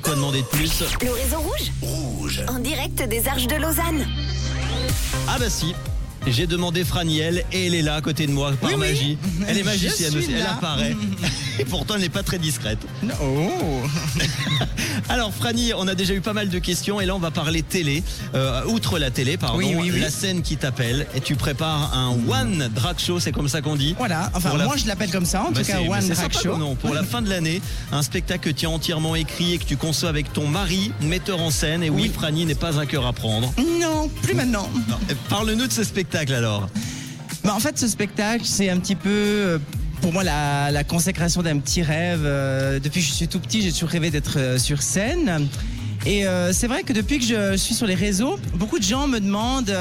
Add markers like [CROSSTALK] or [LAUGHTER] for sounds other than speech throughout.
Quoi demander de plus Le réseau rouge Rouge. En direct des Arches de Lausanne. Ah bah si. J'ai demandé Franiel et elle est là à côté de moi par Oui, oui. magie. Elle est magicienne aussi, elle apparaît. [LAUGHS] Et pourtant elle n'est pas très discrète. Oh [LAUGHS] Alors Franny, on a déjà eu pas mal de questions et là on va parler télé. Euh, outre la télé, pardon, Oui, oui, oui. la scène qui t'appelle et tu prépares un One Drag Show, c'est comme ça qu'on dit Voilà, enfin la- moi je l'appelle comme ça, en Bah, tout cas One Drag sympa Show. Pour la [LAUGHS] fin de l'année, un spectacle que tu as entièrement écrit et que tu conçois avec ton mari, metteur en scène. Et oui. Franny n'est pas un cœur à prendre. Non, plus maintenant. Parle-nous de ce spectacle alors. Bah, en fait, ce spectacle, c'est un petit peu, euh, pour moi, la, consécration d'un petit rêve. Euh, depuis que je suis tout petit, j'ai toujours rêvé d'être euh, sur scène. Et euh, c'est vrai que depuis que je suis sur les réseaux, beaucoup de gens me demandent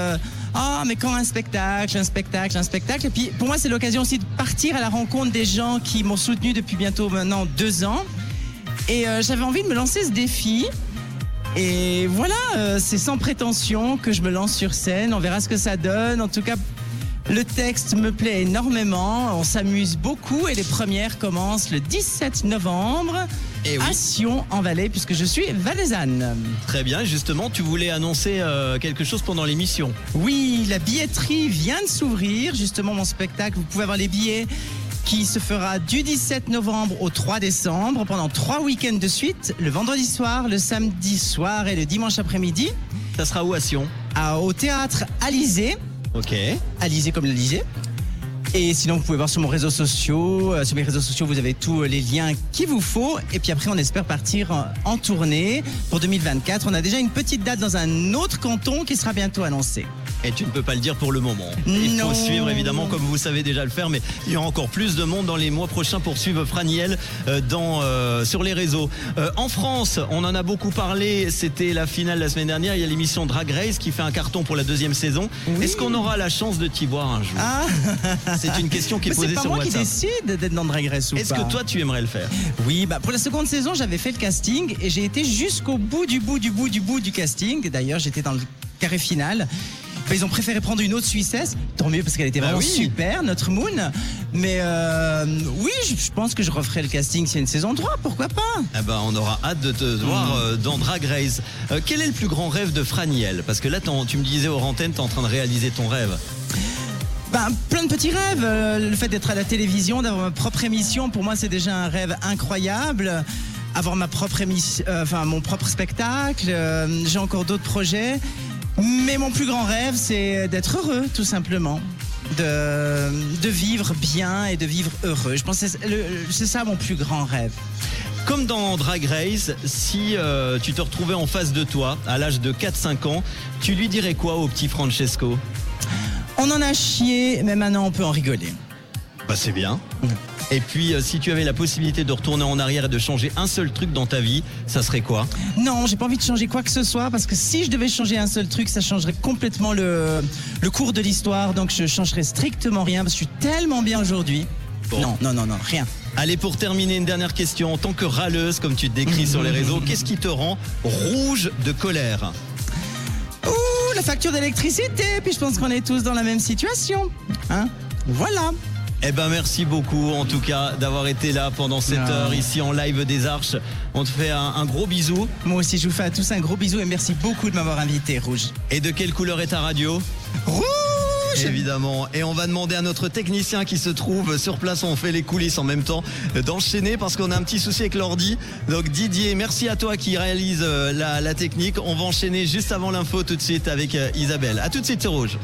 Ah, mais quand un spectacle, un spectacle, un spectacle? Et puis, pour moi, c'est l'occasion aussi de partir à la rencontre des gens qui m'ont soutenu depuis bientôt maintenant deux ans. Et j'avais envie de me lancer ce défi. Et voilà, c'est sans prétention que je me lance sur scène. On verra ce que ça donne. En tout cas, le texte me plaît énormément. On s'amuse beaucoup et les premières commencent le 17 novembre Et Eh oui. à Sion en Valais, puisque je suis valaisanne. Très bien, justement, tu voulais annoncer euh, quelque chose pendant l'émission. Oui, la billetterie vient de s'ouvrir. Justement, mon spectacle, vous pouvez avoir les billets qui se fera du 17 novembre au 3 décembre pendant trois week-ends de suite, le vendredi soir, le samedi soir et le dimanche après-midi, Ça sera où à Sion? À- au théâtre Alizé. Ok. Alizé comme l'Alizé. Et sinon, vous pouvez voir sur mon réseau sociaux. Euh, sur mes réseaux sociaux, vous avez tous les liens qu'il vous faut. Et puis après, on espère partir en tournée pour 2024. On a déjà une petite date dans un autre canton qui sera bientôt annoncée. Et tu ne peux pas le dire pour le moment. Il faut suivre évidemment comme vous savez déjà le faire, mais il y aura encore plus de monde dans les mois prochains pour suivre Franiel euh, dans, euh, sur les réseaux. Euh, en France, on en a beaucoup parlé, c'était la finale la semaine dernière, il y a l'émission Drag Race qui fait un carton pour la deuxième saison. Oui. Est-ce qu'on aura la chance de t'y voir un jour Ah, [LAUGHS] C'est une question qui est mais c'est posée pas sur moi qui WhatsApp. décide d'être dans Drag Race ou Est-ce pas. que toi tu aimerais le faire Oui, bah pour la seconde saison, j'avais fait le casting et j'ai été jusqu'au bout du bout du bout du bout du casting. D'ailleurs, j'étais dans le carré final. Bah, Ils ont préféré prendre une autre Suissesse, tant mieux parce qu'elle était Bah vraiment oui. super, notre Moon. Mais euh, oui, je, je pense que je referai le casting s'il y a une saison 3, pourquoi pas? Ah bah, on aura hâte de te voir euh, dans Drag Race. Euh, quel est le plus grand rêve de Franiel Parce que là, tu me disais antennes, tu es en train de réaliser ton rêve. Ben, plein de petits rêves. Euh, Le fait d'être à la télévision, d'avoir ma propre émission, pour moi, c'est déjà un rêve incroyable. Avoir ma propre émission, enfin mon propre spectacle. J'ai encore d'autres projets. Mais mon plus grand rêve, c'est d'être heureux, tout simplement. De, de vivre bien et de vivre heureux. Je pense que c'est ça mon plus grand rêve. Comme dans Drag Race, si euh, tu te retrouvais en face de toi à l'âge de 4-5 ans, tu lui dirais quoi au petit Francesco? On en a chié, mais maintenant on peut en rigoler. Bah c'est bien. Et puis euh, si tu avais la possibilité de retourner en arrière et de changer un seul truc dans ta vie, ça serait quoi? Non, j'ai pas envie de changer quoi que ce soit parce que si je devais changer un seul truc, ça changerait complètement le, le cours de l'histoire. Donc je changerais strictement rien parce que je suis tellement bien aujourd'hui. Bon. Non, non, non, non, rien. Allez, pour terminer, une dernière question. En tant que râleuse, comme tu te décris sur les réseaux, qu'est-ce qui te rend rouge de colère? Ouh, la facture d'électricité. Puis je pense qu'on est tous dans la même situation. Hein? Voilà. Eh ben merci beaucoup en tout cas d'avoir été là pendant cette Non. heure ici en live des Arches. On te fait un, un gros bisou. Moi aussi, je vous fais à tous un gros bisou et merci beaucoup de m'avoir invité, Rouge. Et de quelle couleur est ta radio Rouge Évidemment. Et on va demander à notre technicien qui se trouve sur place, on fait les coulisses en même temps, d'enchaîner parce qu'on a un petit souci avec l'ordi. Donc Didier, merci à toi qui réalise euh, la, la technique. On va enchaîner juste avant l'info tout de suite avec euh, Isabelle. À tout de suite. Rouge.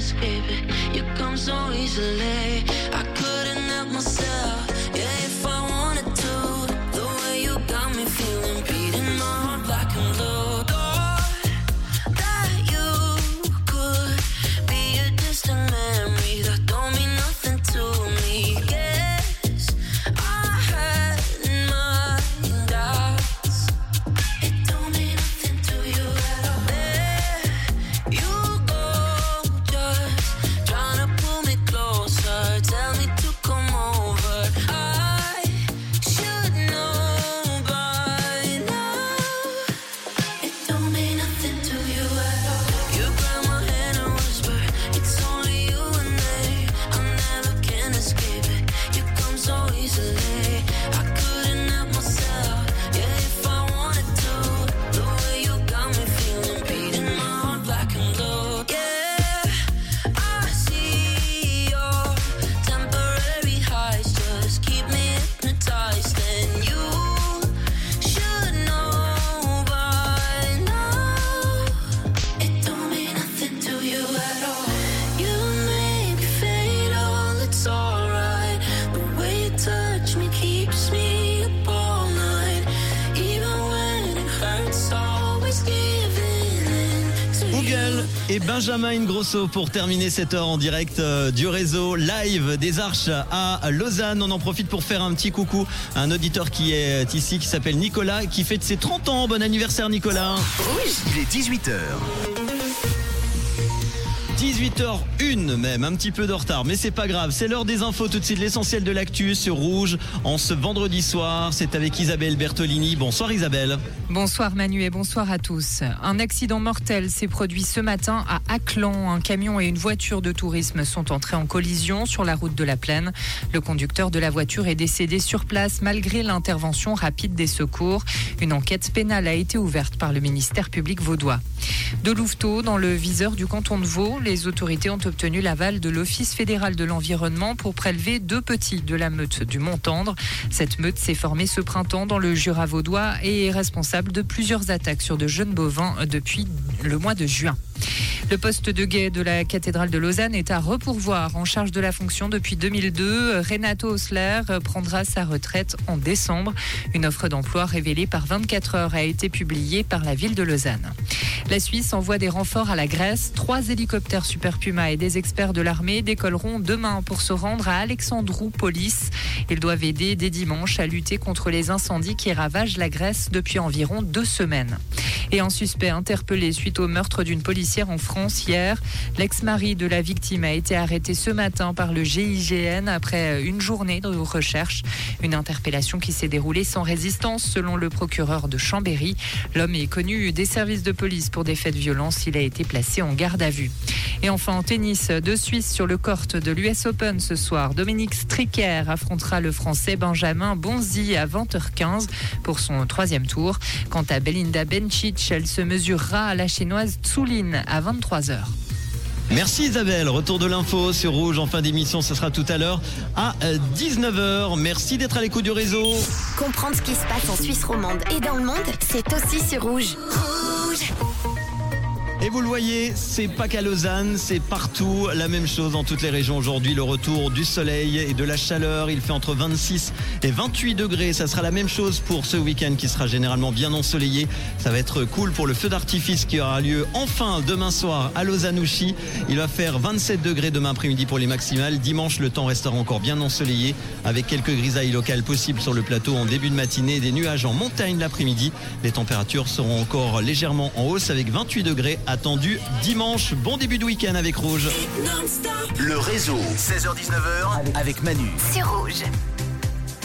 Escape it. You come so easily. I couldn't help myself. Et Benjamin Ingrosso pour terminer cette heure en direct euh, du réseau live des Arches à Lausanne. On en profite pour faire un petit coucou à un auditeur qui est ici, qui s'appelle Nicolas, qui fête ses 30 ans. Bon anniversaire Nicolas. Il est 18h. 18h01 même, un petit peu de retard, mais c'est pas grave. C'est l'heure des infos, tout de suite l'essentiel de l'actu sur Rouge en ce vendredi soir. C'est avec Isabelle Bertolini. Bonsoir Isabelle. Bonsoir Manu et bonsoir à tous. Un accident mortel s'est produit ce matin à Aclan. Un camion et une voiture de tourisme sont entrés en collision sur la route de la Plaine. Le conducteur de la voiture est décédé sur place malgré l'intervention rapide des secours. Une enquête pénale a été ouverte par le ministère public vaudois. De Louveteau, dans le viseur du canton de Vaud, autorités ont obtenu l'aval de l'Office fédéral de l'environnement pour prélever deux petits de la meute du Mont-Tendre. Cette meute s'est formée ce printemps dans le Jura vaudois et est responsable de plusieurs attaques sur de jeunes bovins depuis le mois de juin. Le poste de guet de la cathédrale de Lausanne est à repourvoir. En charge de la fonction depuis 2002, Renato Osler prendra sa retraite en décembre. Une offre d'emploi révélée par 24 heures a été publiée par la ville de Lausanne. La Suisse envoie des renforts à la Grèce. Trois hélicoptères Super Puma et des experts de l'armée décolleront demain pour se rendre à Alexandroupolis. Ils doivent aider dès dimanche à lutter contre les incendies qui ravagent la Grèce depuis environ deux semaines. Et un suspect interpellé suite au meurtre d'une policière en France hier. L'ex-mari de la victime a été arrêté ce matin par le GIGN après une journée de recherche. Une interpellation qui s'est déroulée sans résistance selon le procureur de Chambéry. L'homme est connu des services de police pour des faits de violence. Il a été placé en garde à vue. Et enfin en tennis, de Suisse sur le court de l'US Open ce soir. Dominique Stricker affrontera le français Benjamin Bonzi à 20h15 pour son troisième tour. Quant à Belinda Bencic, elle se mesurera à la chinoise Tsulin à 23h. Merci Isabelle. Retour de l'info sur Rouge en fin d'émission. Ce sera tout à l'heure à 19h. Merci d'être à l'écoute du réseau. Comprendre ce qui se passe en Suisse romande et dans le monde, c'est aussi sur Rouge. Rouge Et vous le voyez, c'est pas qu'à Lausanne, c'est partout la même chose dans toutes les régions aujourd'hui. Le retour du soleil et de la chaleur, il fait entre 26 et 28 degrés. Ça sera la même chose pour ce week-end qui sera généralement bien ensoleillé. Ça va être cool pour le feu d'artifice qui aura lieu enfin demain soir à Lausanne-Ouchy. Il va faire 27 degrés demain après-midi pour les maximales. Dimanche, le temps restera encore bien ensoleillé avec quelques grisailles locales possibles sur le plateau en début de matinée des nuages en montagne l'après-midi. Les températures seront encore légèrement en hausse avec 28 degrés attendu dimanche. Bon début de week-end avec Rouge. Le réseau, 16h-19h avec Manu. sur Rouge.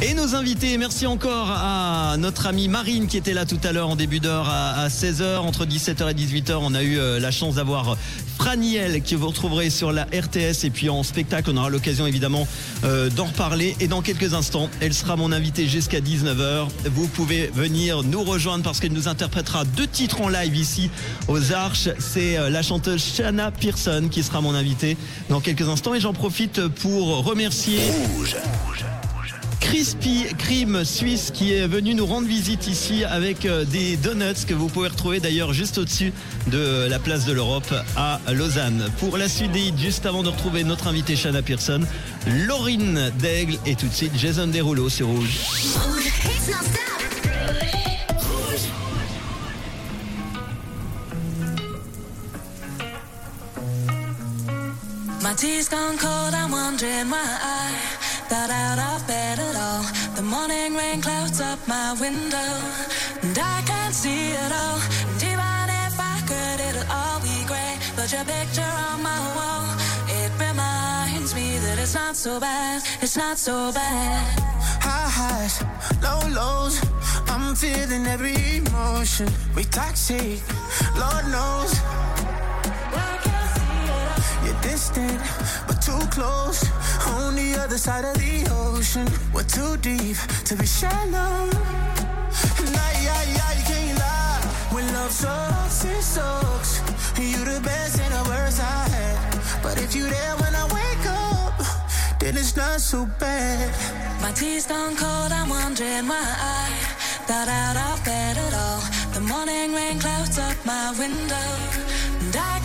Et nos invités, merci encore à notre amie Marine qui était là tout à l'heure en début d'heure à 16h. Entre 17h et 18h, on a eu euh, la chance d'avoir Franiel que vous retrouverez sur la RTS et puis en spectacle, on aura l'occasion évidemment euh, d'en reparler. Et dans quelques instants, elle sera mon invitée jusqu'à 19h. Vous pouvez venir nous rejoindre parce qu'elle nous interprétera deux titres en live ici aux Arches. C'est euh, la chanteuse Shanna Pearson qui sera mon invitée dans quelques instants. Et j'en profite pour remercier... Rouge. Crispy Crime Suisse qui est venu nous rendre visite ici avec euh, des donuts que vous pouvez retrouver d'ailleurs juste au-dessus de la place de l'Europe à Lausanne. Pour la suite des hits, juste avant de retrouver notre invité Shanna Pearson, Laurine Daigle et tout de suite Jason Derulo sur Rouge. Got out of bed at all. The morning rain clouds up my window, and I can't see it all. And even if I could, it'll all be grey. But your picture on my wall, it reminds me that it's not so bad, it's not so bad. High highs, low lows. I'm feeling every emotion. We toxic, Lord knows. I can't see it all. You're distant, but too close. On the other side of the ocean. We're too deep to be shallow. Nah, yeah, yeah, you can't lie. When love sucks, it sucks. You the best and the worst I had. But if you there when I wake up, then it's not so bad. My tea's gone cold, I'm wondering why I got out of bed at all. The morning rain clouds up my window, and I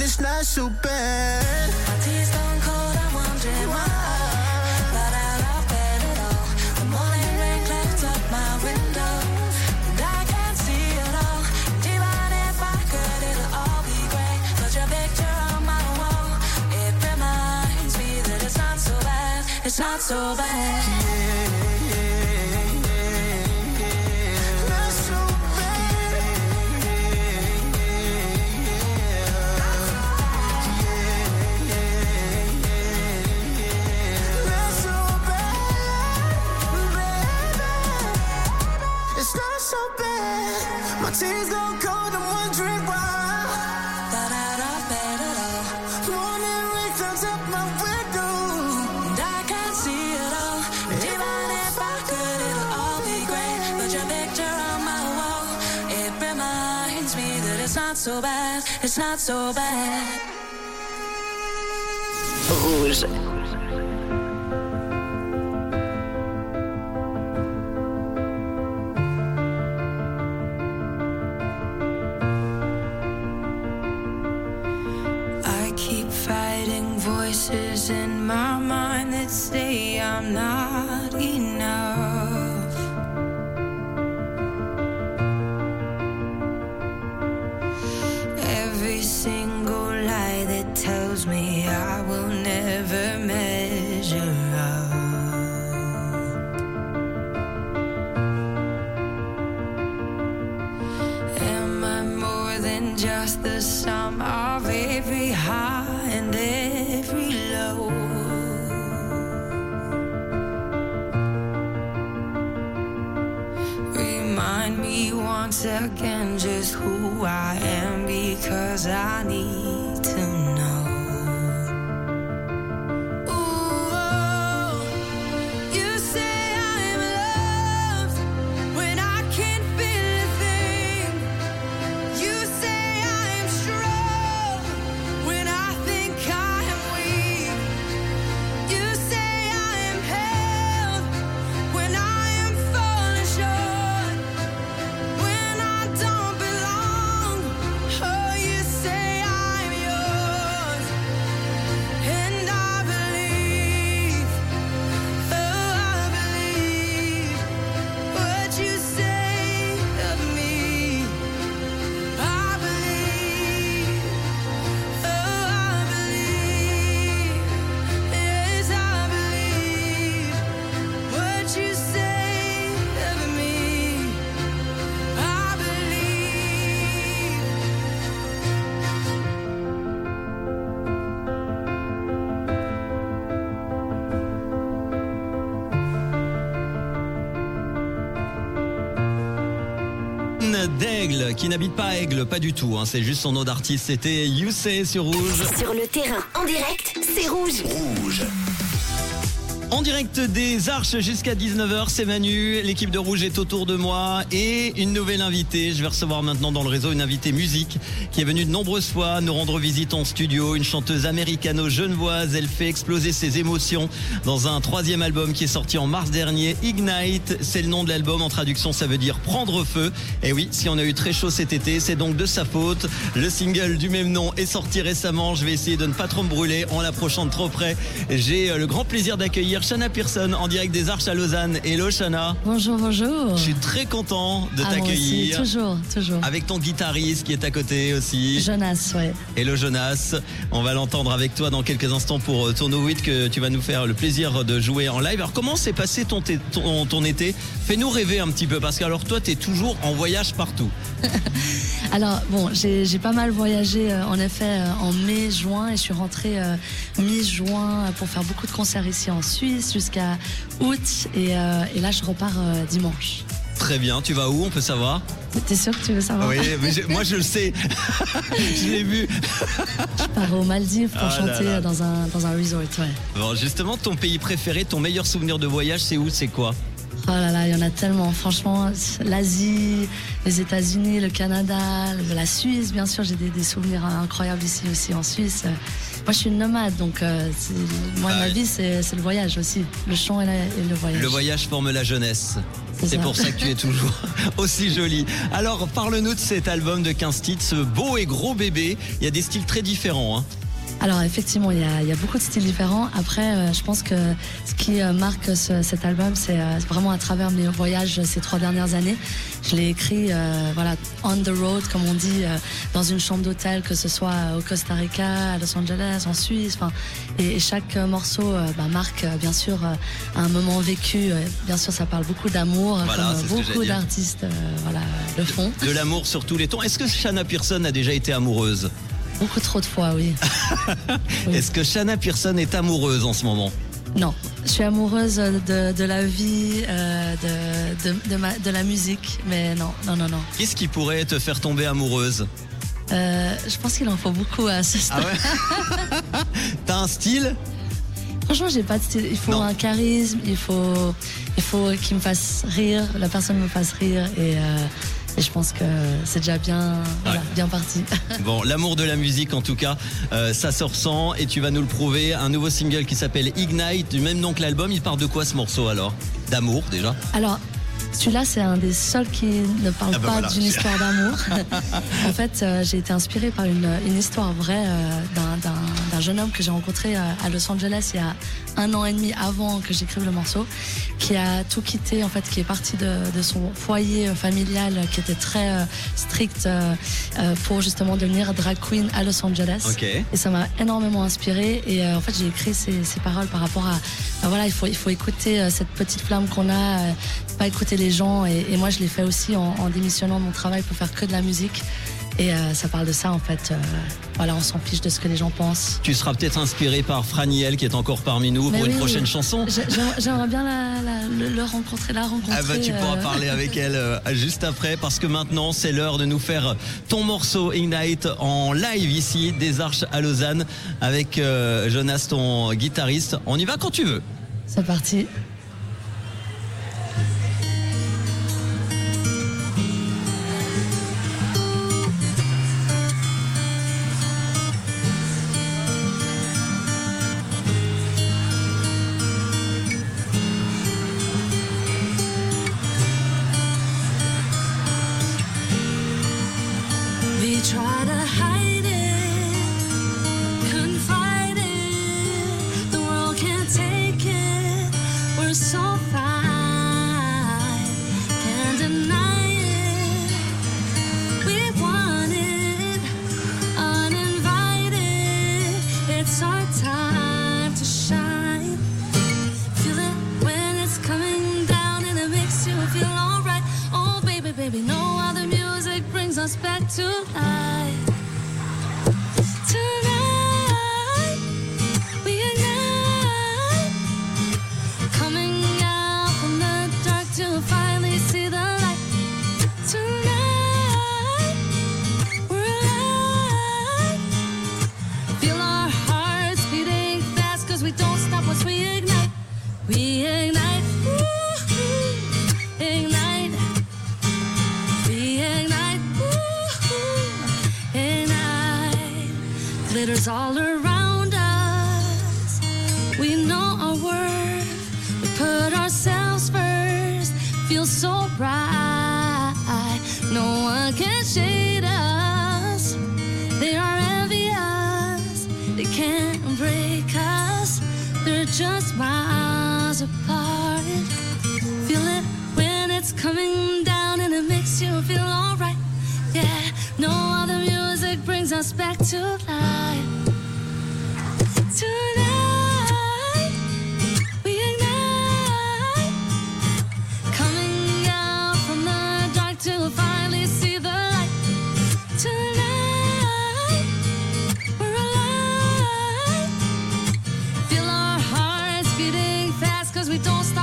it's not so bad. My cold, I'm wondering why. But I. The morning rain my window. And I can't see all. And even if I could, it'll all be picture on my wall. It reminds me that it's not so bad. It's not so bad. Not not so bad. It's not so bad. Rouge. Because I qui n'habite pas à Aigle, pas du tout. hein, c'est juste son nom d'artiste. C'était You Say sur Rouge. Sur le terrain, en direct, c'est rouge. Rouge. En direct des Arches jusqu'à 19h, c'est Manu. L'équipe de Rouge est autour de moi et une nouvelle invitée. Je vais recevoir maintenant dans le réseau une invitée musique qui est venue de nombreuses fois nous rendre visite en studio. Une chanteuse américano-genevoise. Elle fait exploser ses émotions dans un troisième album qui est sorti en mars dernier. Ignite, c'est le nom de l'album. En traduction, ça veut dire prendre feu. Et oui, si on a eu très chaud cet été, c'est donc de sa faute. Le single du même nom est sorti récemment. Je vais essayer de ne pas trop me brûler en l'approchant de trop près. J'ai euh, le grand plaisir d'accueillir Shana Pearson en direct des Arches à Lausanne. Hello Shana. Bonjour, bonjour. Je suis très content de Ah, t'accueillir. Toujours, toujours. Avec ton guitariste qui est à côté aussi. Jonas, ouais. Hello Jonas. On va l'entendre avec toi dans quelques instants pour euh, ton No Wit que tu vas nous faire le plaisir de jouer en live. Alors comment s'est passé ton, té- ton, ton été Fais-nous rêver un petit peu parce que alors toi tu es toujours en voyage partout. [LAUGHS] Alors, bon, j'ai pas mal voyagé, euh, en effet, euh, en mai, juin, et je suis rentrée euh, mi-juin pour faire beaucoup de concerts ici en Suisse jusqu'à août, et, euh, et là, je repars euh, dimanche. Très bien, tu vas où? On peut savoir? T'es sûr que tu veux savoir? Oui, mais je- moi je le sais. [LAUGHS] je l'ai vu. Je pars aux Maldives pour Ah là chanter là. Dans, un, dans un resort, ouais. Bon, justement, ton pays préféré, ton meilleur souvenir de voyage, c'est où? C'est quoi? Oh là là, il y en a tellement. Franchement, l'Asie, les États-Unis, le Canada, la Suisse, bien sûr, j'ai des, des souvenirs incroyables ici aussi en Suisse. Moi, je suis une nomade, donc euh, moi, Ah ma vie, c'est le voyage aussi. Le chant et, la- et le voyage. Le voyage forme la jeunesse. C'est pour ça que tu es toujours [LAUGHS] aussi jolie. Alors, parle-nous de cet album de 15 titres, ce beau et gros bébé. Il y a des styles très différents. hein. Alors effectivement, il y, a, il y a beaucoup de styles différents. Après, euh, je pense que ce qui euh, marque ce- cet album, c'est euh, vraiment à travers mes voyages ces trois dernières années. Je l'ai écrit, euh, voilà, on the road, comme on dit, euh, dans une chambre d'hôtel, que ce soit au Costa Rica, à Los Angeles, en Suisse. Enfin, et, et chaque morceau euh, bah, marque bien sûr un moment vécu. Bien sûr, ça parle beaucoup d'amour, Voilà, comme c'est beaucoup d'artistes, voilà, le font. De l'amour sur tous les tons. Est-ce que Shanna Pearson a déjà été amoureuse? Beaucoup trop de fois, oui. [LAUGHS] Oui. Est-ce que Shanna Pearson est amoureuse en ce moment? Non, je suis amoureuse de, de la vie, euh, de, de, de, ma- de la musique, mais non, non, non, non. Qu'est-ce qui pourrait te faire tomber amoureuse? Euh, je pense qu'il en faut beaucoup à ce Ah stade. ouais [LAUGHS] T'as un style? Franchement, j'ai pas de style. Il faut Non. un charisme, il faut, il faut qu'il me fasse rire, la personne me fasse rire, et, euh, et je pense que c'est déjà bien, voilà, Ouais. bien parti. [LAUGHS] Bon, l'amour de la musique en tout cas, euh, ça se ressent et tu vas nous le prouver. Un nouveau single qui s'appelle Ignite, du même nom que l'album. Il part de quoi ce morceau alors? D'amour déjà? Alors, celui-là, c'est un des seuls qui ne parle Ah bah pas voilà. d'une histoire d'amour. [LAUGHS] en fait, euh, j'ai été inspirée par une, une histoire vraie euh, d'un jeune homme que j'ai rencontré euh, à Los Angeles il y a un an et demi avant que j'écrive le morceau, qui a tout quitté, en fait, qui est parti de, de son foyer euh, familial qui était très euh, strict euh, pour justement devenir drag queen à Los Angeles. Et ça m'a énormément inspiré. Et euh, en fait, j'ai écrit ces, ces paroles par rapport à. ben voilà, il faut, il faut écouter cette petite flamme qu'on a, pas écouter les gens. Et, et moi, je l'ai fait aussi en, en démissionnant de mon travail pour faire que de la musique. Et euh, ça parle de ça, en fait. Euh, voilà, on s'en fiche de ce que les gens pensent. Tu seras peut-être inspiré par Franiel qui est encore parmi nous Mais pour une prochaine oui. chanson. J'ai- J'aimerais bien la, la- le, le rencontrer, la rencontrer. Ah bah tu pourras euh, parler avec elle juste après parce que maintenant c'est l'heure de nous faire ton morceau Ignite en live ici des Arches à Lausanne avec Jonas ton guitariste. On y va quand tu veux. C'est parti. Back to life. Glitters all around us. We know our worth. We put ourselves first. Feel so bright. No one can shade us. They are envious. They can't break us. They're just miles apart. Feel it when it's coming down and it makes you feel alright. Yeah, no other music brings us back to life.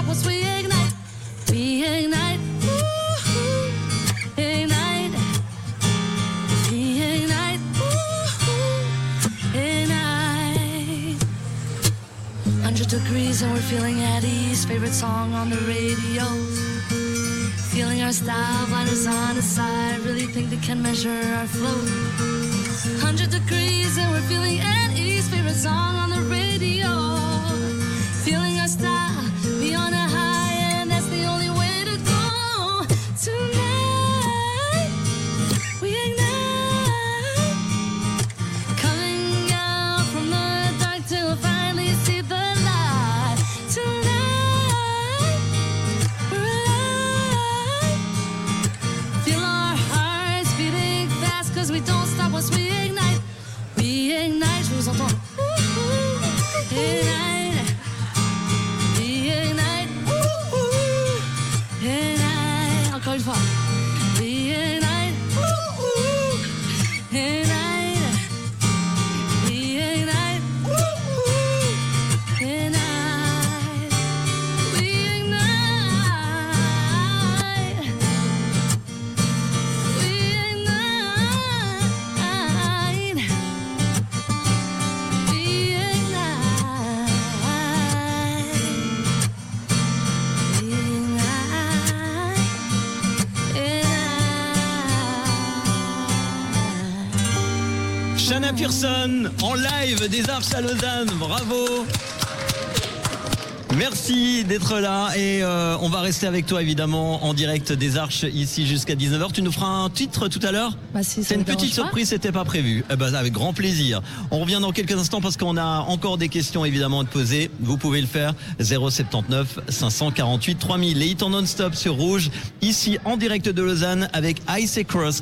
we ignite, we ignite, ignite, we ignite, ignite. Hundred degrees and we're feeling at ease. Favorite song on the radio. Feeling our style, blinders on the side. Really think they can measure our flow. Hundred degrees and we're feeling at ease. Favorite song on the radio. En live des Arches à Lausanne. Bravo. Merci d'être là et euh, on va rester avec toi évidemment en direct des Arches ici jusqu'à 19h. Tu nous feras un titre tout à l'heure Bah, si C'est une petite surprise, c'était pas prévu. Eh ben, avec grand plaisir. On revient dans quelques instants parce qu'on a encore des questions évidemment à te poser. Vous pouvez le faire 079 548 3000. Les hits en non-stop sur Rouge ici en direct de Lausanne avec Ice Cross.